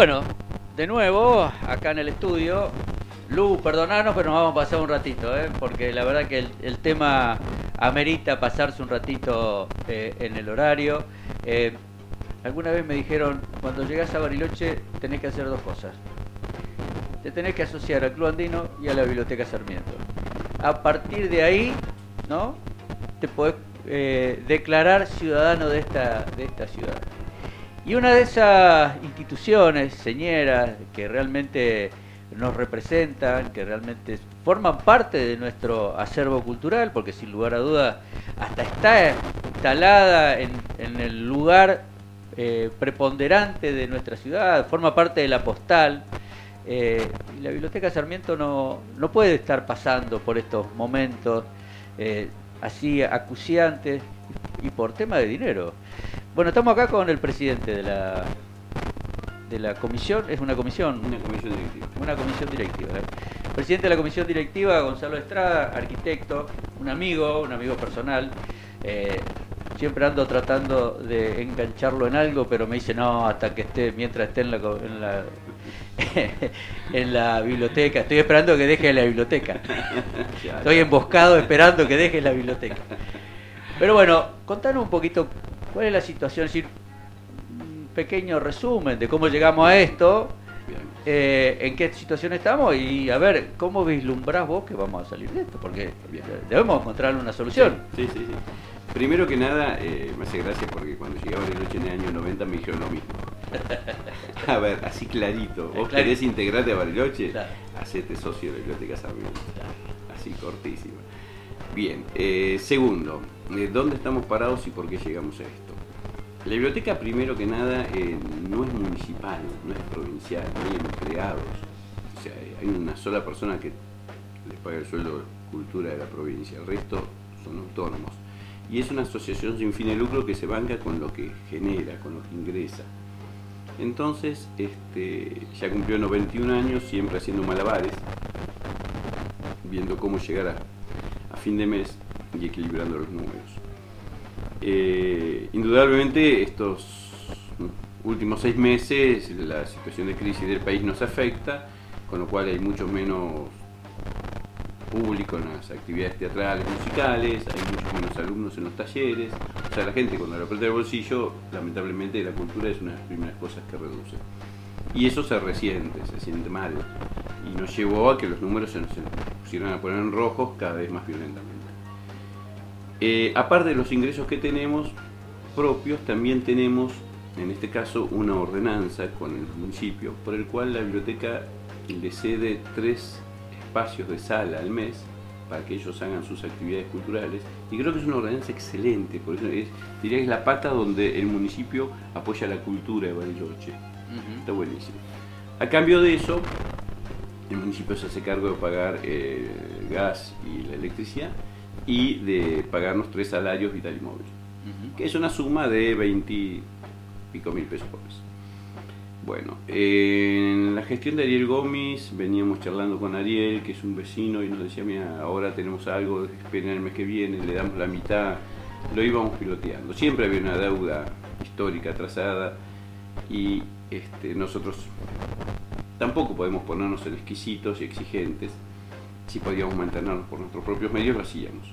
Bueno, de nuevo, acá en el estudio. Lu, perdonanos, pero nos vamos a pasar un ratito, ¿eh? porque la verdad que el, el tema amerita pasarse un ratito eh, en el horario. Eh, alguna vez me dijeron, cuando llegas a Bariloche tenés que hacer dos cosas. Te tenés que asociar al Club Andino y a la Biblioteca Sarmiento. A partir de ahí, ¿no? Te podés eh, declarar ciudadano de esta, de esta ciudad. Y una de esas instituciones, señeras, que realmente nos representan, que realmente forman parte de nuestro acervo cultural, porque sin lugar a dudas hasta está instalada en, en el lugar eh, preponderante de nuestra ciudad, forma parte de la postal. eh, y la Biblioteca Sarmiento no, no puede estar pasando por estos momentos eh, así acuciantes y por tema de dinero. Bueno, estamos acá con el presidente de la de la comisión, es una comisión, Una comisión directiva. una comisión directiva. ¿eh? Presidente de la comisión directiva, Gonzalo Estrada, arquitecto, un amigo, un amigo personal. Eh, siempre ando tratando de engancharlo en algo, pero me dice no, hasta que esté, mientras esté en la, en la, en la biblioteca. Estoy esperando que deje la biblioteca. Estoy emboscado esperando que deje la biblioteca. Pero bueno, contanos un poquito cuál es la situación, es decir, pequeño resumen de cómo llegamos a esto, eh, en qué situación estamos y a ver cómo vislumbrás vos que vamos a salir de esto, porque Bien. debemos encontrar una solución. Sí, sí, sí. Primero que nada, eh, me hace gracia porque cuando llegaba el en el año 90 me dijeron lo mismo. A ver, así clarito. ¿Vos querés integrarte a Bariloche? Claro. Hacete socio de la Biblioteca Sarmiento. Así cortísima. Bien, eh, segundo, eh, ¿dónde estamos parados y por qué llegamos a esto? La biblioteca, primero que nada, eh, no es municipal, no es provincial, no hay empleados. O sea, hay una sola persona que les paga el sueldo de cultura de la provincia, el resto son autónomos. Y es una asociación sin fin de lucro que se banca con lo que genera, con lo que ingresa. Entonces, este, ya cumplió 91 años, siempre haciendo malabares, viendo cómo llegar a fin de mes y equilibrando los números. Eh, indudablemente estos últimos seis meses la situación de crisis del país nos afecta, con lo cual hay mucho menos público en las actividades teatrales, musicales, hay muchos menos alumnos en los talleres, o sea, la gente cuando le aprieta el bolsillo, lamentablemente la cultura es una de las primeras cosas que reduce. Y eso se resiente, se siente mal, y nos llevó a que los números se nos pusieran a poner en rojos cada vez más violentamente. Eh, aparte de los ingresos que tenemos propios, también tenemos, en este caso, una ordenanza con el municipio, por el cual la biblioteca le cede tres espacios de sala al mes para que ellos hagan sus actividades culturales. Y creo que es una ordenanza excelente, por eso es, diría que es la pata donde el municipio apoya la cultura de Bariloche. Está buenísimo. A cambio de eso, el municipio se hace cargo de pagar eh, el gas y la electricidad y de pagarnos tres salarios vital y móvil, que es una suma de 20 y pico mil pesos por mes. Bueno, en la gestión de Ariel Gómez veníamos charlando con Ariel, que es un vecino, y nos decía, mira, ahora tenemos algo, esperen el mes que viene, le damos la mitad, lo íbamos piloteando. Siempre había una deuda histórica trazada y este, nosotros tampoco podemos ponernos en exquisitos y exigentes. Si podíamos mantenernos por nuestros propios medios, lo hacíamos.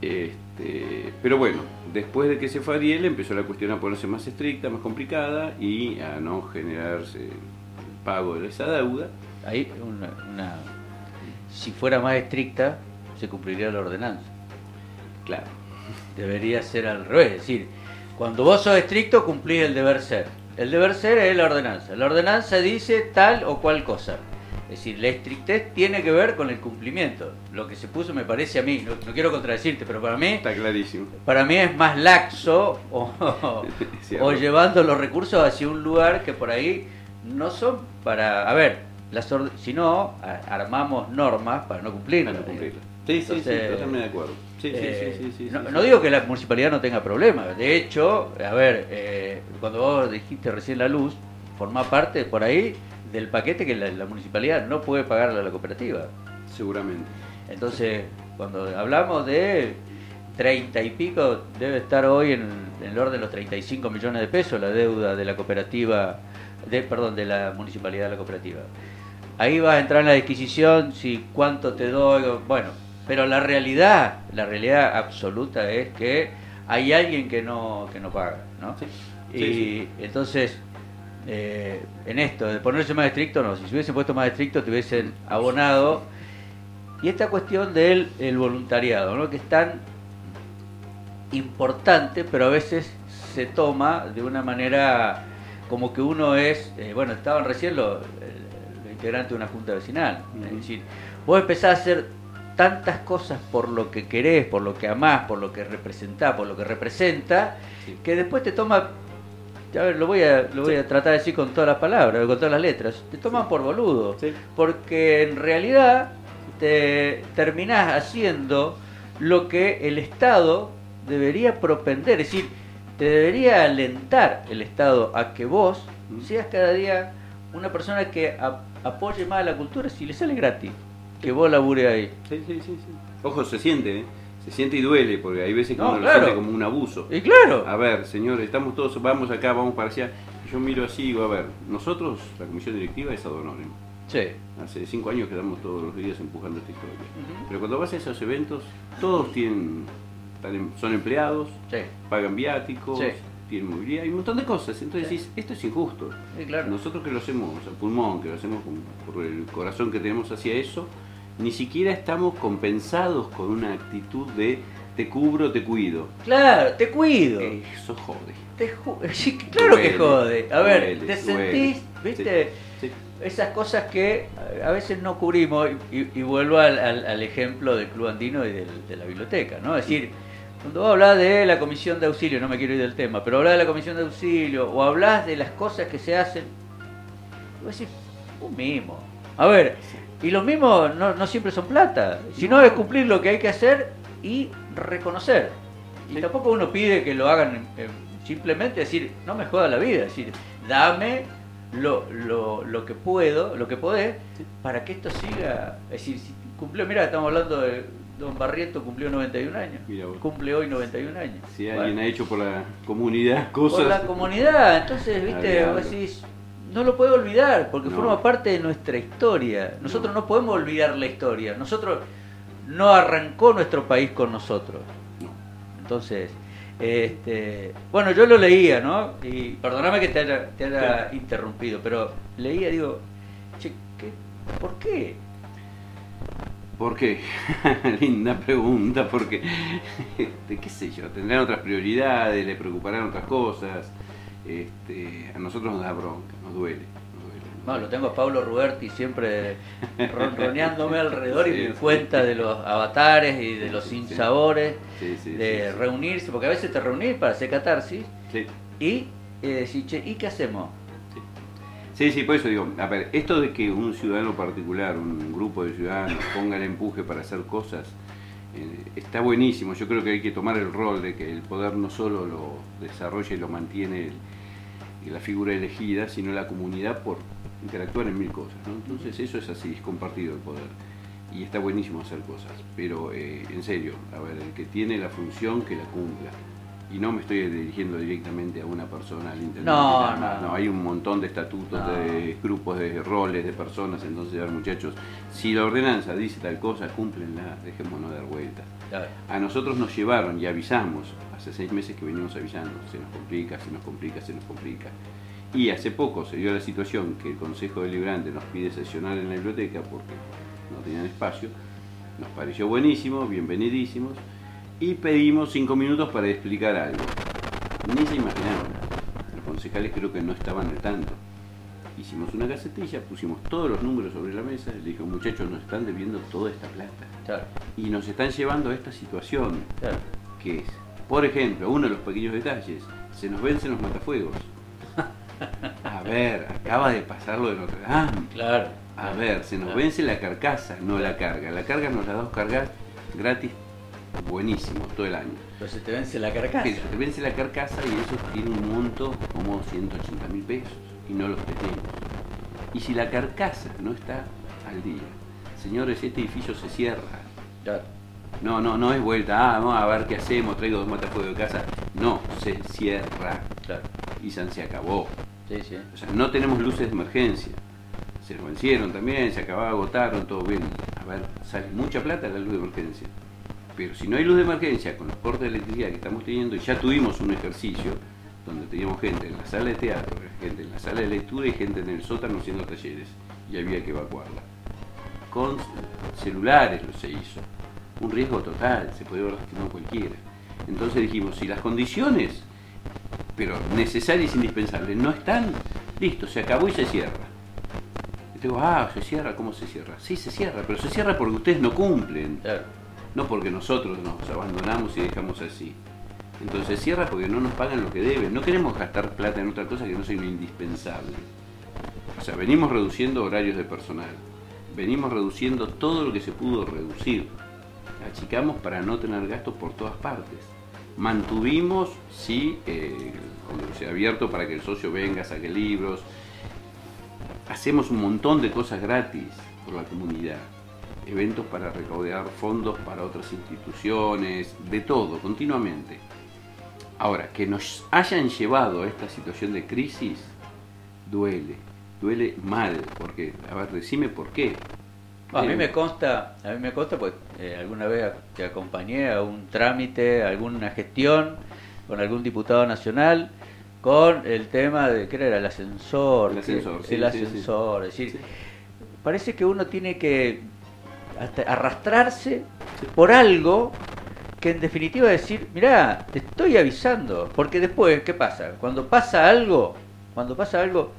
Este, pero bueno, después de que se fue Ariel, empezó la cuestión a ponerse más estricta, más complicada y a no generarse el pago de esa deuda. Ahí una, una- si fuera más estricta, se cumpliría la ordenanza. Claro, Debería ser al revés, es decir, cuando vos sos estricto cumplís el deber ser. El deber ser es la ordenanza. La ordenanza dice tal o cual cosa. Es decir, la estrictez tiene que ver con el cumplimiento. Lo que se puso me parece a mí, no, no quiero contradecirte, pero para mí, está clarísimo. para mí es más laxo o, llevando los recursos hacia un lugar que por ahí no son para... A ver, las si no, armamos normas para no cumplirlas. Para cumplirla. Sí, sí, sí, Entonces, totalmente de acuerdo. Sí, sí, Eh, sí, sí, sí, no, sí, no sí. digo que la municipalidad no tenga problemas. De hecho, a ver, eh, cuando vos dijiste recién la luz, formá parte por ahí del paquete que la, la municipalidad no puede pagarle a la cooperativa. Seguramente. Entonces, cuando hablamos de 30 y pico, debe estar hoy en, en el orden de los 35 millones de pesos la deuda de la cooperativa, de, perdón, de la municipalidad de la cooperativa. Ahí vas a entrar en la disquisición si cuánto te doy, bueno, pero la realidad, la realidad absoluta es que hay alguien que no, que no paga, ¿no? Sí. Y Sí, sí. entonces, eh, en esto, de ponerse más estricto, no, si se hubiesen puesto más estricto, te hubiesen abonado. Y esta cuestión del el voluntariado, ¿no? que es tan importante, pero a veces se toma de una manera como que uno es, eh, bueno, estaban recién los, eh, los integrantes de una junta vecinal, es decir, vos empezás a hacer tantas cosas por lo que querés, por lo que amás, por lo que representás, por lo que representa, Sí. que después te toma, a ver, lo voy a, lo voy a tratar de decir con todas las palabras, con todas las letras, te toman por boludo, Sí. porque en realidad te terminás haciendo lo que el Estado debería propender, es decir, te debería alentar el Estado a que vos seas cada día una persona que a- apoye más a la cultura si le sale gratis, que vos labure ahí. Sí, sí, sí, sí. Ojo, se siente, ¿eh? Se siente y duele, porque hay veces que No, uno claro. lo siente como un abuso. Y claro, A ver, señores, estamos todos, vamos acá, vamos para allá. Y Yo miro así y digo, a ver, nosotros, la comisión directiva es ad honorem. sí, Hace cinco años que estamos todos los días empujando esta historia. Ujú. Pero cuando vas a esos eventos, todos tienen, em- son empleados, sí, pagan viáticos, Sí. tienen movilidad, hay un montón de cosas. Entonces Sí. decís, esto es injusto. sí, claro. Nosotros que lo hacemos a pulmón, que lo hacemos por el corazón que tenemos hacia eso, ni siquiera estamos compensados con una actitud de te cubro, te cuido. Claro, te cuido. Eso jode. Te ju- sí, claro que jode. A ver, duele, te duele. sentís, viste, Sí, sí. esas cosas que a veces no cubrimos, y, y- y vuelvo al, al- al ejemplo del Club Andino y del- de la biblioteca, ¿no? Es decir, cuando vos hablas de la comisión de auxilio, no me quiero ir del tema, pero hablas de la comisión de auxilio, o hablas de las cosas que se hacen, vos decís, un mimo. A ver, y los mimos no, no siempre son plata, sino es cumplir lo que hay que hacer y reconocer. Y Sí. tampoco uno pide que lo hagan eh, simplemente decir, no me joda la vida, es decir, dame lo, lo, lo que puedo, lo que podés, para que esto siga. Es decir, si cumplió, mira, estamos hablando de Don Barriento, cumplió 91 años. Mira. Cumple hoy 91 años. Si Bueno, alguien ha hecho por la comunidad cosas. por la comunidad, entonces, viste, vos decís, no lo puedo olvidar, porque No. forma parte de nuestra historia. Nosotros No. no podemos olvidar la historia. Nosotros no arrancó nuestro país con nosotros. No. Entonces, este, bueno, yo lo leía, ¿no? Y perdóname que te haya, te haya interrumpido, pero leía, digo, che, ¿qué, ¿por qué? ¿Por qué? Linda pregunta, porque, este, qué sé yo, tendrán otras prioridades, le preocuparán otras cosas. Este, a nosotros nos da bronca, nos duele. Nos duele, nos No, lo tengo a Pablo Ruberti siempre ronroneándome alrededor y me sí. cuenta de los avatares y de los sinsabores, de reunirse, porque a veces te reunís para hacer catarsis Sí. y eh, decir, che, ¿y qué hacemos? Sí, sí, por eso digo, a ver, esto de que un ciudadano particular, un grupo de ciudadanos ponga el empuje para hacer cosas, eh, está buenísimo. Yo creo que hay que tomar el rol de que el poder no solo lo desarrolla y lo mantiene el- la figura elegida, sino la comunidad por interactuar en mil cosas. Entonces eso es así, es compartido el poder. Y está buenísimo hacer cosas. Pero eh, en serio, a ver, el que tiene la función que la cumpla. Y no me estoy dirigiendo directamente a una persona, al intendente. No, no. hay un montón de estatutos, No. de grupos, de roles, de personas. Entonces, a ver, muchachos, si la ordenanza dice tal cosa, cúmplenla, dejémonos dar vueltas. Claro. A nosotros nos llevaron y avisamos, hace seis meses que venimos avisando, se nos complica, se nos complica, se nos complica. Y hace poco se dio la situación que el Consejo Deliberante nos pide sesionar en la biblioteca porque no tenían espacio. Nos pareció buenísimo, bienvenidísimos, y pedimos cinco minutos para explicar algo. Ni se imaginaron. Los concejales creo que no estaban al tanto. Hicimos una gacetilla, pusimos todos los números sobre la mesa, y le dije, muchachos, nos están debiendo toda esta plata. Claro, Y nos están llevando a esta situación, claro. que es, por ejemplo, uno de los pequeños detalles, se nos vencen los matafuegos. A ver, acaba de pasar lo de Notre Dame. Claro. A ver, se nos vence la carcasa, no la carga. La carga nos la das cargar gratis, buenísimo, todo el año. Pero se te vence la carcasa. Se te vence la carcasa y eso tiene un monto como 180 mil pesos y no los tenemos. Y si la carcasa no está al día, señores, este edificio se cierra. Claro. No, no, no es vuelta, ah, vamos a ver qué hacemos, traigo dos matafuegos de casa. No, se cierra. Claro. Y San se acabó. Sí, sí. O sea, no tenemos luces de emergencia. Se nos vencieron también, se acababa, agotaron, todo bien. A ver, sale mucha plata la luz de emergencia. Pero si no hay luz de emergencia con los cortes de electricidad que estamos teniendo, y ya tuvimos un ejercicio donde teníamos gente en la sala de teatro, gente en la sala de lectura y gente en el sótano haciendo talleres, y había que evacuarla. Con celulares lo se hizo. Un riesgo total, se podía haber lastimado cualquiera. Entonces dijimos, si las condiciones, pero necesarias e indispensables, no están, listo, se acabó y se cierra. Y digo, ah, se cierra, ¿cómo se cierra? Sí, se cierra, pero se cierra porque ustedes no cumplen. No porque nosotros nos abandonamos y dejamos así. Entonces cierra porque no nos pagan lo que deben. No queremos gastar plata en otra cosa que no sea lo indispensable. O sea, venimos reduciendo horarios de personal. Venimos reduciendo todo lo que se pudo reducir. Achicamos para no tener gastos por todas partes. Mantuvimos, sí, eh, cuando se ha abierto para que el socio venga, saque libros. Hacemos un montón de cosas gratis por la comunidad. Eventos para recaudar fondos para otras instituciones, de todo, continuamente. Ahora, que nos hayan llevado a esta situación de crisis, duele, duele mal, porque, a ver, decime por qué. A mí Eh, me consta, a mí me consta, pues eh, alguna vez te acompañé a un trámite, a alguna gestión con algún diputado nacional con el tema de que era el ascensor, El que- ascensor, sí, el sí, sí. ascensor, es decir, parece que uno tiene que hasta arrastrarse por algo que en definitiva decir, mirá, te estoy avisando, porque después, ¿qué pasa? Cuando pasa algo, cuando pasa algo,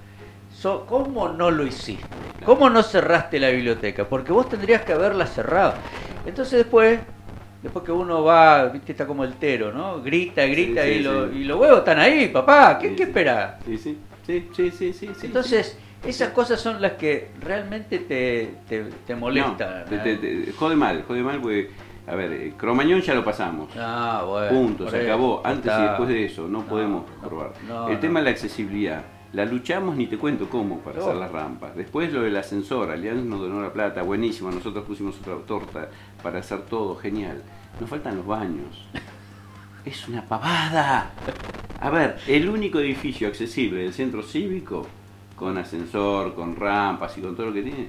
so- ¿cómo no lo hiciste? ¿Cómo no cerraste la biblioteca? Porque vos tendrías que haberla cerrado. Entonces después, después que uno va, viste, está como el tero, ¿no? Grita, grita Sí, sí, y, lo- y los huevos están ahí, papá, ¿qué, qué esperás? Sí, sí, sí, sí, sí. Entonces, esas cosas son las que realmente te, te, te molestan. No, te, jode mal, jode mal porque, a ver, eh, Cromañón ya lo pasamos. Ah, bueno. Punto, se acabó. Antes y después de eso, no, No, podemos no, probar. el tema de la accesibilidad, la luchamos ni te cuento cómo para hacer las rampas. Después lo del ascensor, Alianza nos donó la plata, buenísimo. Nosotros pusimos otra torta para hacer todo, genial. Nos faltan los baños. Es una pavada. A ver, el único edificio accesible del centro cívico, con ascensor, con rampas y con todo lo que tiene,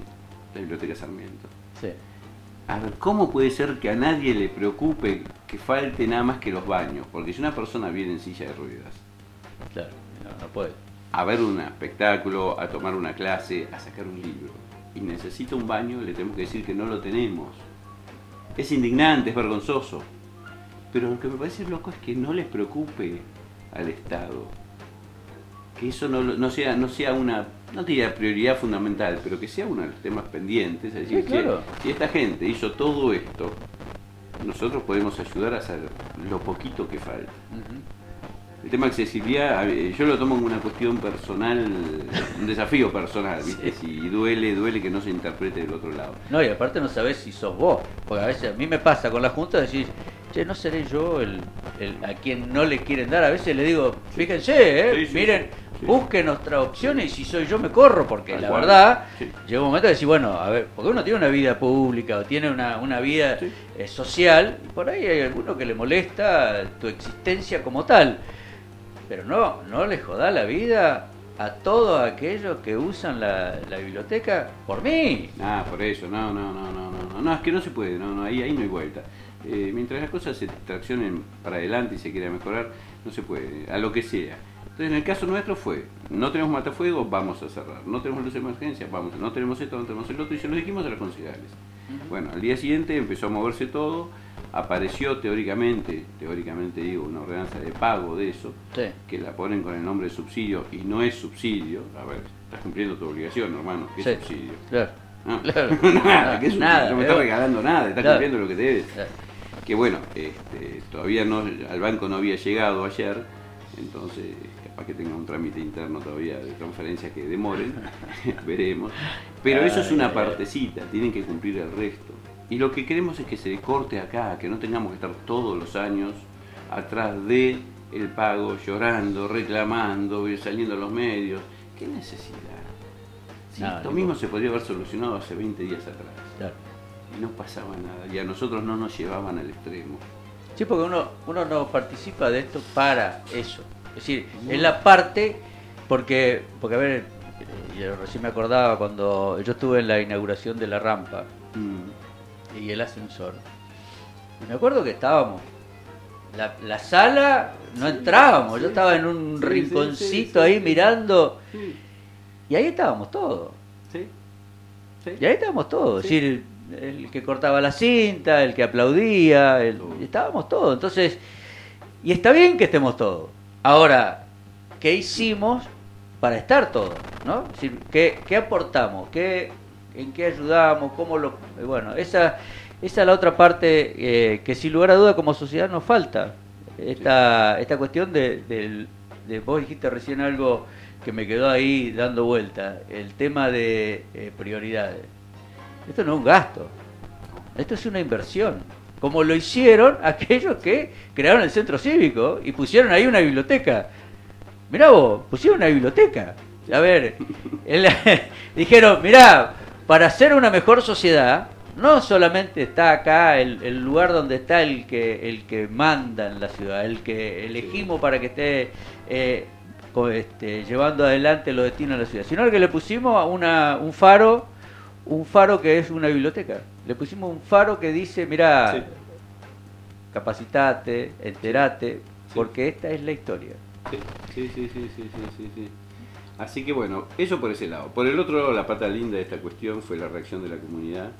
la Biblioteca Sarmiento. Sí. A ver, ¿cómo puede ser que a nadie le preocupe que falte nada más que los baños? Porque si una persona viene en silla de ruedas Claro, no, no puede. a ver un espectáculo, a tomar una clase, a sacar un libro y necesita un baño, le tenemos que decir que no lo tenemos. Es indignante, es vergonzoso. Pero lo que me parece loco es que no les preocupe al Estado. Que eso no, no sea, no sea una, no diría prioridad fundamental, pero que sea uno de los temas pendientes. Es decir, Sí, claro. si esta gente hizo todo esto, nosotros podemos ayudar a hacer lo poquito que falta. El tema de accesibilidad, yo lo tomo como una cuestión personal, un desafío personal, ¿viste? Si duele, duele que no se interprete del otro lado. No, y aparte no sabés si sos vos. Porque a veces a mí me pasa con la Junta decir, che, no seré yo el, el a quien no le quieren dar. A veces le digo, fíjense, eh, Sí, sí, miren, sí. busquen otras opciones y si soy yo me corro. Porque la cual. verdad, llega un momento de decir, bueno, a ver, porque uno tiene una vida pública o tiene una, una vida eh, social y por ahí hay alguno que le molesta tu existencia como tal. Pero no, no le joda la vida a todos aquellos que usan la, la biblioteca por mí. Nada, por eso, no, no, no, no, no, no, no, es que no se puede, no, no, ahí, ahí no hay vuelta. Eh, mientras las cosas se traccionen para adelante y se quiera mejorar, no se puede, a lo que sea. Entonces, en el caso nuestro fue, no tenemos matafuego, vamos a cerrar. No tenemos luz de emergencia, vamos. No tenemos esto, no tenemos el otro, y se lo dijimos a los concejales. Bueno, al día siguiente empezó a moverse todo, apareció teóricamente, teóricamente digo, una ordenanza de pago de eso, Sí. que la ponen con el nombre de subsidio y no es subsidio. A ver, estás cumpliendo tu obligación, hermano, ¿qué Sí. subsidio? Claro. No. Claro. nada, ¿qué es subsidio? Nada, no me pero- estás regalando nada, estás Claro. cumpliendo lo que debes. Claro. Que bueno, este, todavía no, al banco no había llegado ayer, entonces capaz que tenga un trámite interno todavía de transferencias que demoren, veremos. Pero eso es una partecita, tienen que cumplir el resto. Y lo que queremos es que se corte acá, que no tengamos que estar todos los años atrás de el pago, llorando, reclamando, saliendo a los medios. ¿Qué necesidad? Si esto mismo se podría haber solucionado hace 20 días atrás. Y no pasaba nada. Y a nosotros no nos llevaban al extremo. Sí, porque uno, uno no participa de esto para eso. Es decir, en la parte, porque, porque a ver, yo recién me acordaba cuando yo estuve en la inauguración de la rampa mm. y el ascensor. Y me acuerdo que estábamos la, sala no entrábamos, yo estaba en un rinconcito ahí mirando y ahí estábamos todos. Y ahí estábamos todos, es decir, el, que cortaba la cinta, el que aplaudía, estábamos todos. Entonces, y está bien que estemos todos. Ahora, ¿qué hicimos para estar todos? ¿no? Es decir, ¿qué, aportamos? ¿Qué, ¿En qué ayudamos? ¿Cómo lo...? Bueno, esa esa es la otra parte eh, que sin lugar a duda como sociedad nos falta. Esta, esta cuestión de, de, vos dijiste recién algo que me quedó ahí dando vuelta, el tema de eh, prioridades. Esto no es un gasto, esto es una inversión, como lo hicieron aquellos que crearon el centro cívico y pusieron ahí una biblioteca. Mirá vos, pusieron una biblioteca. A ver, dijeron, mirá, para ser una mejor sociedad no solamente está acá el, lugar donde está el que el que manda en la ciudad, el que elegimos para que esté eh, este, llevando adelante los destinos de la ciudad, sino el que le pusimos una, un faro, un faro que es una biblioteca. Le pusimos un faro que dice, mira, capacitate, enterate, porque esta es la historia. Sí, sí, sí, sí, sí, sí, Así que bueno, eso por ese lado. Por el otro lado, la pata linda de esta cuestión fue la reacción de la comunidad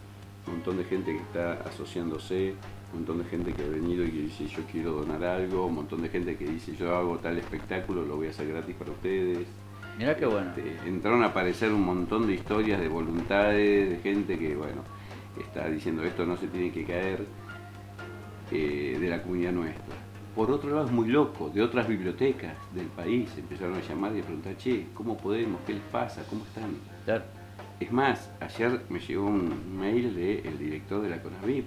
un montón de gente que está asociándose, un montón de gente que ha venido y que dice yo quiero donar algo, un montón de gente que dice yo hago tal espectáculo, lo voy a hacer gratis para ustedes. Mira qué bueno. Este, entraron a aparecer un montón de historias de voluntades, de gente que, bueno, está diciendo esto no se tiene que caer eh, de la comunidad nuestra. Por otro lado es muy loco, de otras bibliotecas del país empezaron a llamar y a preguntar, che, ¿cómo podemos? ¿Qué les pasa? ¿Cómo están? Claro. Es más, ayer me llegó un mail del director de la CONAVIP,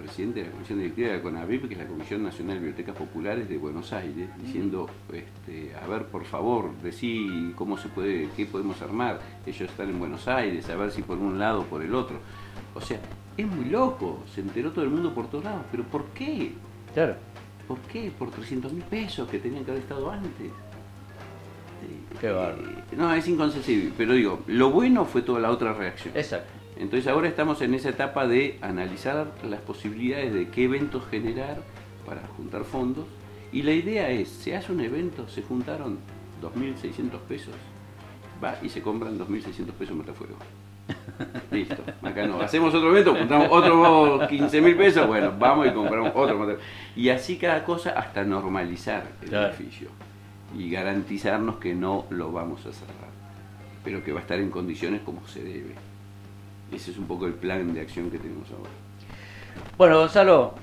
presidente de la Comisión Directiva de la CONAVIP, que es la Comisión Nacional de Bibliotecas Populares de Buenos Aires, diciendo, este, a ver, por favor, decí cómo se puede, qué podemos armar. Ellos están en Buenos Aires, a ver si por un lado o por el otro. O sea, es muy loco, se enteró todo el mundo por todos lados, pero ¿por qué? Claro. ¿Por qué? Por 300 mil pesos que tenían que haber estado antes. Qué eh, no, es inconcebible, pero digo, lo bueno fue toda la otra reacción. Exacto. Entonces ahora estamos en esa etapa de analizar las posibilidades de qué eventos generar para juntar fondos. Y la idea es, se hace un evento, se juntaron 2.600 pesos, va y se compran 2.600 pesos metafuego. Listo, acá no. Hacemos otro evento, juntamos otros 15.000 pesos, bueno, vamos y compramos otro. Y así cada cosa hasta normalizar el edificio y garantizarnos que no lo vamos a cerrar, pero que va a estar en condiciones como se debe. Ese es un poco el plan de acción que tenemos ahora. Bueno, Gonzalo,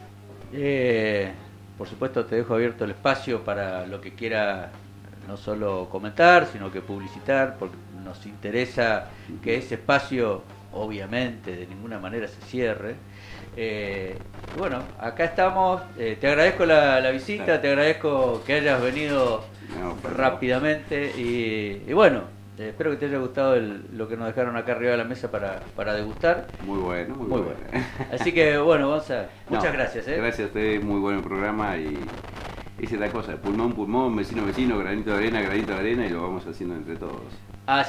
eh, por supuesto te dejo abierto el espacio para lo que quiera no solo comentar, sino que publicitar, porque nos interesa que ese espacio, obviamente, de ninguna manera se cierre. Eh, bueno, acá estamos. Eh, te agradezco la, visita, te agradezco que hayas venido rápidamente y, bueno, eh, espero que te haya gustado lo que nos dejaron acá arriba de la mesa para, para degustar. Muy bueno, muy, bueno. Así que bueno, Gonzalo, muchas gracias. Gracias a ustedes, muy buen programa y esa es la cosa, pulmón, pulmón, vecino, vecino, granito de arena, granito de arena y lo vamos haciendo entre todos. Así